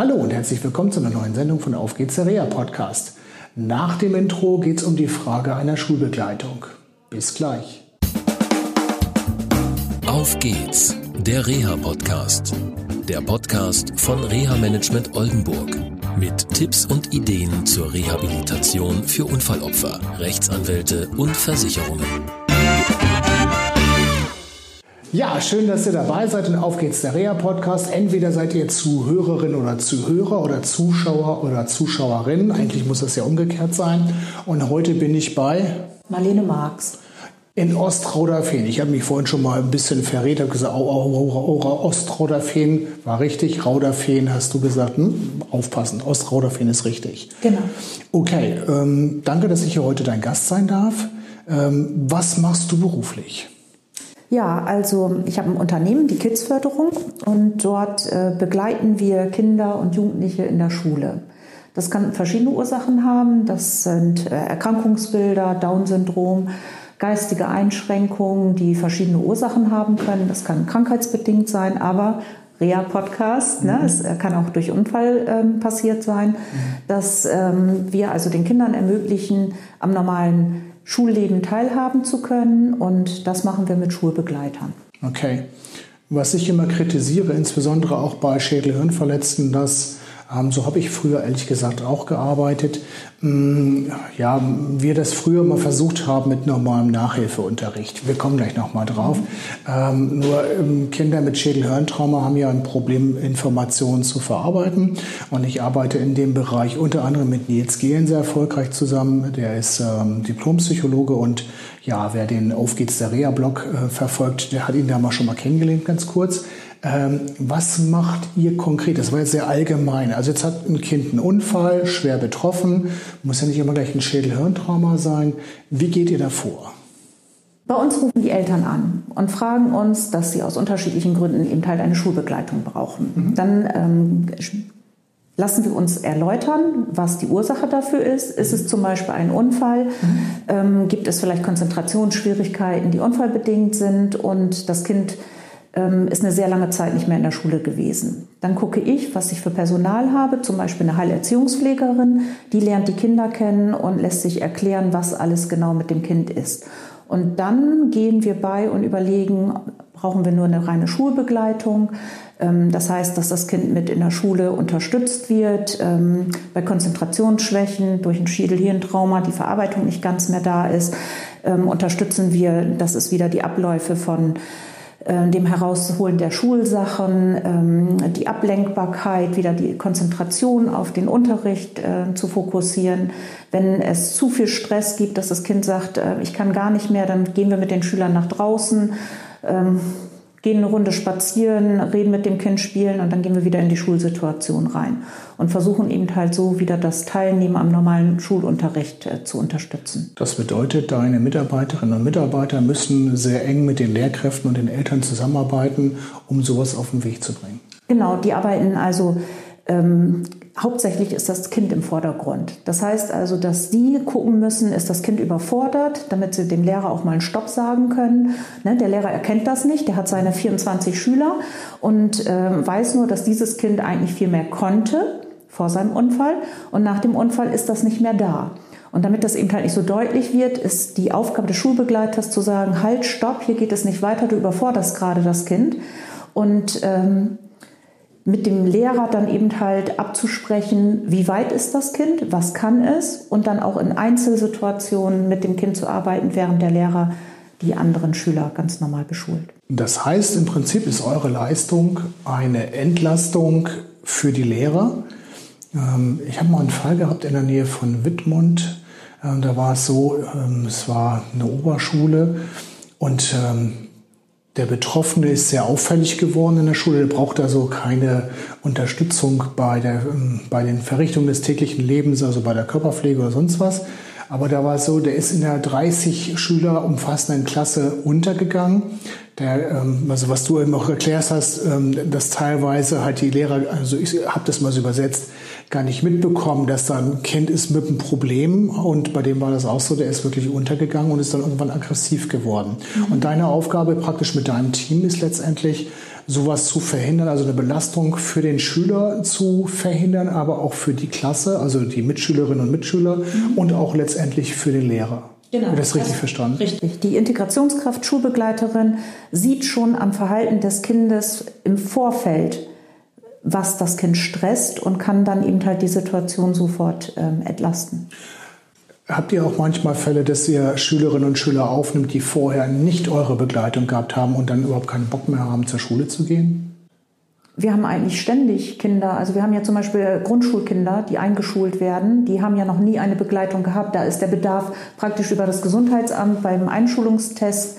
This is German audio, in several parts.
Hallo und herzlich willkommen zu einer neuen Sendung von Auf geht's der Reha Podcast. Nach dem Intro geht es um die Frage einer Schulbegleitung. Bis gleich. Auf geht's, der Reha Podcast. Der Podcast von Reha Management Oldenburg. Mit Tipps und Ideen zur Rehabilitation für Unfallopfer, Rechtsanwälte und Versicherungen. Ja, schön, dass ihr dabei seid und auf geht's der Reha Podcast. Entweder seid ihr Zuhörerin oder Zuhörer oder Zuschauer oder Zuschauerin. Eigentlich muss das ja umgekehrt sein. Und heute bin ich bei Marlene Marx. In Ostrauderfehn. Ich habe mich vorhin schon mal ein bisschen verrät, habe gesagt, oh, oh, oh, oh, Ostrauderfehn war richtig. Rauderfehn hast du gesagt, hm? aufpassen, Ostrauderfehn ist richtig. Genau. Okay, ähm, danke, dass ich hier heute dein Gast sein darf. Ähm, was machst du beruflich? Ja, also ich habe ein Unternehmen, die Kidsförderung, und dort äh, begleiten wir Kinder und Jugendliche in der Schule. Das kann verschiedene Ursachen haben. Das sind äh, Erkrankungsbilder, Down-Syndrom, geistige Einschränkungen, die verschiedene Ursachen haben können. Das kann krankheitsbedingt sein, aber Reha-Podcast, ne? Mhm. es äh, kann auch durch Unfall ähm, passiert sein, mhm. dass ähm, wir also den Kindern ermöglichen, am normalen Schulleben teilhaben zu können. Und das machen wir mit Schulbegleitern. Okay. Was ich immer kritisiere, insbesondere auch bei Schädel-Hirnverletzten, dass so habe ich früher ehrlich gesagt auch gearbeitet. Mm, ja, wir das früher mal versucht haben mit normalem Nachhilfeunterricht. Wir kommen gleich nochmal drauf. Ähm, nur ähm, Kinder mit Schädel-Hirntrauma haben ja ein Problem, Informationen zu verarbeiten. Und ich arbeite in dem Bereich unter anderem mit Nils Gehlen sehr erfolgreich zusammen. Der ist ähm, Diplompsychologe und ja, wer den Auf geht's der Reha-Blog äh, verfolgt, der hat ihn da mal schon mal kennengelernt, ganz kurz. Ähm, was macht ihr konkret? Das war jetzt sehr allgemein. Also jetzt hat ein Kind einen Unfall, schwer betroffen, muss ja nicht immer gleich ein Schädel-Hirntrauma sein. Wie geht ihr da vor? Bei uns rufen die Eltern an und fragen uns, dass sie aus unterschiedlichen Gründen eben halt eine Schulbegleitung brauchen. Mhm. Dann ähm, lassen wir uns erläutern, was die Ursache dafür ist. Ist es zum Beispiel ein Unfall? Mhm. Ähm, gibt es vielleicht Konzentrationsschwierigkeiten, die unfallbedingt sind und das Kind ist eine sehr lange Zeit nicht mehr in der Schule gewesen. Dann gucke ich, was ich für Personal habe, zum Beispiel eine Heilerziehungspflegerin, die lernt die Kinder kennen und lässt sich erklären, was alles genau mit dem Kind ist. Und dann gehen wir bei und überlegen, brauchen wir nur eine reine Schulbegleitung. Ähm, das heißt, dass das Kind mit in der Schule unterstützt wird. Ähm, bei Konzentrationsschwächen durch ein Schädelhirntrauma die Verarbeitung nicht ganz mehr da ist, unterstützen wir, dass es wieder die Abläufe von dem Herausholen der Schulsachen, ähm, die Ablenkbarkeit, wieder die Konzentration auf den Unterricht äh, zu fokussieren. Wenn es zu viel Stress gibt, dass das Kind sagt, äh, ich kann gar nicht mehr, dann gehen wir mit den Schülern nach draußen ähm, gehen eine Runde spazieren, reden mit dem Kind, spielen und dann gehen wir wieder in die Schulsituation rein und versuchen eben halt so wieder das Teilnehmen am normalen Schulunterricht äh, zu unterstützen. Das bedeutet, deine Mitarbeiterinnen und Mitarbeiter müssen sehr eng mit den Lehrkräften und den Eltern zusammenarbeiten, um sowas auf den Weg zu bringen. Genau, die arbeiten also ähm, hauptsächlich ist das Kind im Vordergrund. Das heißt also, dass Sie gucken müssen, ist das Kind überfordert, damit Sie dem Lehrer auch mal einen Stopp sagen können. Ne, der Lehrer erkennt das nicht, der hat seine 24 Schüler und äh, weiß nur, dass dieses Kind eigentlich viel mehr konnte vor seinem Unfall und nach dem Unfall ist das nicht mehr da. Und damit das eben halt nicht so deutlich wird, ist die Aufgabe des Schulbegleiters zu sagen, halt, stopp, hier geht es nicht weiter, du überforderst gerade das Kind. Und ähm, mit dem Lehrer dann eben halt abzusprechen, wie weit ist das Kind, was kann es und dann auch in Einzelsituationen mit dem Kind zu arbeiten, während der Lehrer die anderen Schüler ganz normal beschult. Das heißt, im Prinzip ist eure Leistung eine Entlastung für die Lehrer. Ähm, ich habe mal einen Fall gehabt in der Nähe von Wittmund. Ähm, da war es so, ähm, es war eine Oberschule und der Betroffene ist sehr auffällig geworden in der Schule, der braucht also keine Unterstützung bei, der, ähm, bei den Verrichtungen des täglichen Lebens, also bei der Körperpflege oder sonst was. Aber da war es so, der ist in der 30 Schüler umfassenden Klasse untergegangen. Der, ähm, also was du eben auch erklärt hast, ähm, dass teilweise halt die Lehrer, also ich habe das mal so übersetzt, gar nicht mitbekommen, dass da ein Kind ist mit einem Problem und bei dem war das auch so, der ist wirklich untergegangen und ist dann irgendwann aggressiv geworden. Mhm. Und deine Aufgabe praktisch mit deinem Team ist letztendlich, sowas zu verhindern, also eine Belastung für den Schüler zu verhindern, aber auch für die Klasse, also die Mitschülerinnen und Mitschüler mhm. und auch letztendlich für den Lehrer. Genau. Habe ich das richtig das verstanden? Richtig. Die Integrationskraft Schulbegleiterin sieht schon am Verhalten des Kindes im Vorfeld, was das Kind stresst und kann dann eben halt die Situation sofort ähm, entlasten. Habt ihr auch manchmal Fälle, dass ihr Schülerinnen und Schüler aufnimmt, die vorher nicht eure Begleitung gehabt haben und dann überhaupt keinen Bock mehr haben, zur Schule zu gehen? Wir haben eigentlich ständig Kinder. Also wir haben ja zum Beispiel Grundschulkinder, die eingeschult werden. Die haben ja noch nie eine Begleitung gehabt. Da ist der Bedarf praktisch über das Gesundheitsamt beim Einschulungstest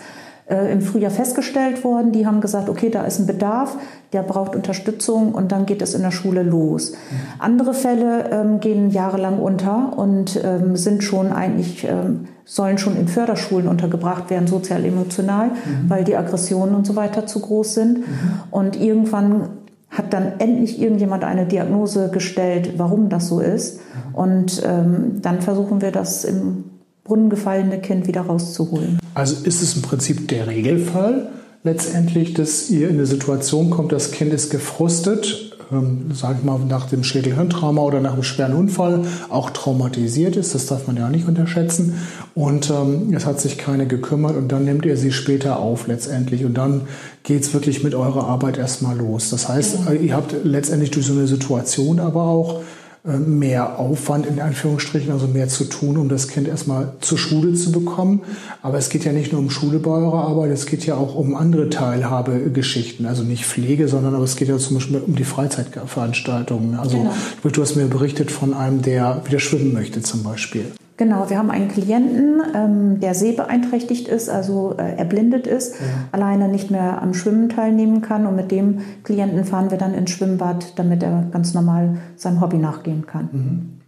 äh, im Frühjahr festgestellt worden. Die haben gesagt, okay, da ist ein Bedarf, der braucht Unterstützung und dann geht es in der Schule los. Mhm. Andere Fälle ähm, gehen jahrelang unter und ähm, sind schon eigentlich, ähm, sollen schon in Förderschulen untergebracht werden, sozial-emotional, mhm. weil die Aggressionen und so weiter zu groß sind. Mhm. Und irgendwann hat dann endlich irgendjemand eine Diagnose gestellt, warum das so ist. Mhm. Und ähm, dann versuchen wir das im Brunnen gefallene Kind wieder rauszuholen. Also ist es im Prinzip der Regelfall letztendlich, dass ihr in eine Situation kommt, das Kind ist gefrustet, ähm, sage ich mal, nach dem Schädelhirntrauma oder nach einem schweren Unfall auch traumatisiert ist. Das darf man ja auch nicht unterschätzen. Und ähm, es hat sich keine gekümmert und dann nimmt ihr sie später auf letztendlich. Und dann geht es wirklich mit eurer Arbeit erstmal los. Das heißt, genau. ihr habt letztendlich durch so eine Situation aber auch mehr Aufwand in Anführungsstrichen, also mehr zu tun, um das Kind erstmal zur Schule zu bekommen. Aber es geht ja nicht nur um Schule bei eurer Arbeit, es geht ja auch um andere Teilhabegeschichten. Also nicht Pflege, sondern aber es geht ja zum Beispiel um die Freizeitveranstaltungen. Also genau. du hast mir berichtet von einem, der wieder schwimmen möchte zum Beispiel. Genau, wir haben einen Klienten, ähm, der sehbeeinträchtigt ist, also äh, erblindet ist, ja. alleine nicht mehr am Schwimmen teilnehmen kann. Und mit dem Klienten fahren wir dann ins Schwimmbad, damit er ganz normal seinem Hobby nachgehen kann. Mhm.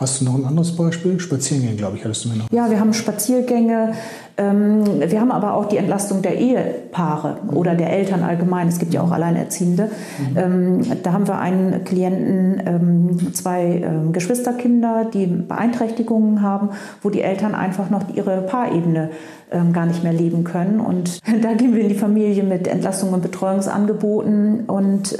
Hast du noch ein anderes Beispiel? Spaziergänge, glaube ich, hattest du mir noch. Ja, wir haben Spaziergänge. Ähm, wir haben aber auch die Entlastung der Ehepaare mhm. oder der Eltern allgemein. Es gibt ja auch Alleinerziehende. Mhm. Ähm, da haben wir einen Klienten, ähm, zwei Geschwisterkinder, die Beeinträchtigungen haben, wo die Eltern einfach noch ihre Paarebene gar nicht mehr leben können. Und da gehen wir in die Familie mit Entlastung und Betreuungsangeboten und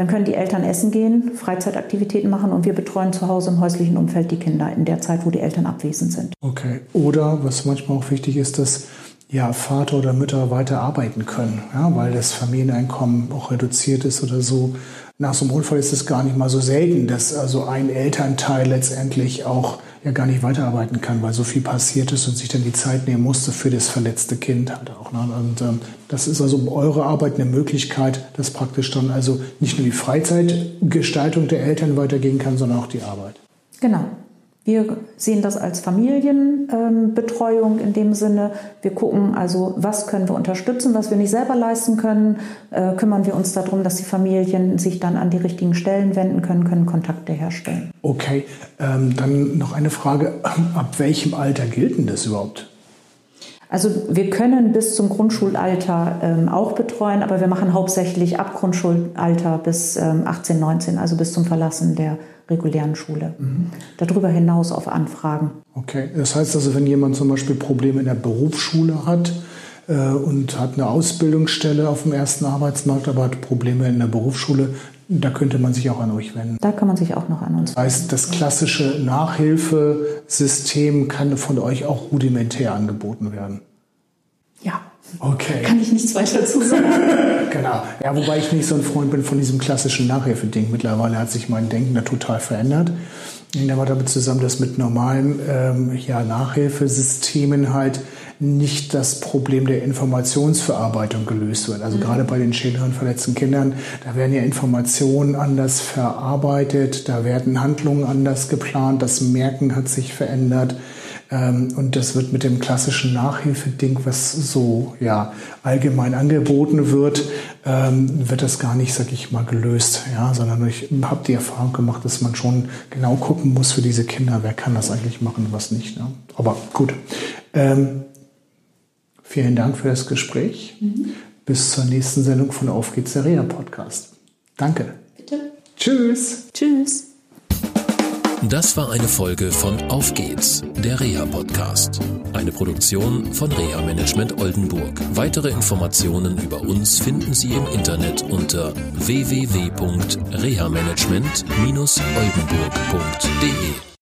dann können die Eltern essen gehen, Freizeitaktivitäten machen und wir betreuen zu Hause im häuslichen Umfeld die Kinder in der Zeit, wo die Eltern abwesend sind. Okay. Oder was manchmal auch wichtig ist, dass ja, Vater oder Mütter weiter arbeiten können, ja, weil das Familieneinkommen auch reduziert ist oder so. Nach so einem Unfall ist es gar nicht mal so selten, dass also ein Elternteil letztendlich auch ja gar nicht weiterarbeiten kann, weil so viel passiert ist und sich dann die Zeit nehmen musste für das verletzte Kind halt auch. Ne? Und ähm, das ist also eure Arbeit eine Möglichkeit, dass praktisch dann also nicht nur die Freizeitgestaltung der Eltern weitergehen kann, sondern auch die Arbeit. Genau. Wir sehen das als Familienbetreuung in dem Sinne. Wir gucken also, was können wir unterstützen, was wir nicht selber leisten können, äh, kümmern wir uns darum, dass die Familien sich dann an die richtigen Stellen wenden können, können Kontakte herstellen. Okay, ähm, dann noch eine Frage. Ab welchem Alter gilt denn das überhaupt? Also wir können bis zum Grundschulalter ähm, auch betreuen, aber wir machen hauptsächlich ab Grundschulalter bis ähm, 18, 19, also bis zum Verlassen der regulären Schule. Mhm. Darüber hinaus auf Anfragen. Okay, das heißt also, wenn jemand zum Beispiel Probleme in der Berufsschule hat äh, und hat eine Ausbildungsstelle auf dem ersten Arbeitsmarkt, aber hat Probleme in der Berufsschule, da könnte man sich auch an euch wenden. Da kann man sich auch noch an uns wenden. Das heißt, das klassische Nachhilfesystem kann von euch auch rudimentär angeboten werden. Ja. Okay. Kann ich nichts weiter dazu sagen. genau. Ja, wobei ich nicht so ein Freund bin von diesem klassischen Nachhilfeding. Mittlerweile hat sich mein Denken da total verändert. Da war damit zusammen, dass mit normalen ähm, ja, Nachhilfesystemen halt nicht das Problem der Informationsverarbeitung gelöst wird. Also mhm. gerade bei den schädelhirnverletzten Kindern, da werden ja Informationen anders verarbeitet, da werden Handlungen anders geplant, das Merken hat sich verändert. Ähm, und das wird mit dem klassischen Nachhilfeding, was so ja allgemein angeboten wird, ähm, wird das gar nicht, sag ich mal, gelöst, ja, sondern ich habe die Erfahrung gemacht, dass man schon genau gucken muss für diese Kinder, wer kann das eigentlich machen, was nicht. Ne? Aber gut. Ähm, vielen Dank für das Gespräch. Mhm. Bis zur nächsten Sendung von Auf geht's der Reha Podcast. Danke. Bitte. Tschüss. Tschüss. Das war eine Folge von Auf geht's, der Reha-Podcast. Eine Produktion von Reha Management Oldenburg. Weitere Informationen über uns finden Sie im Internet unter www.rehamanagement-oldenburg.de.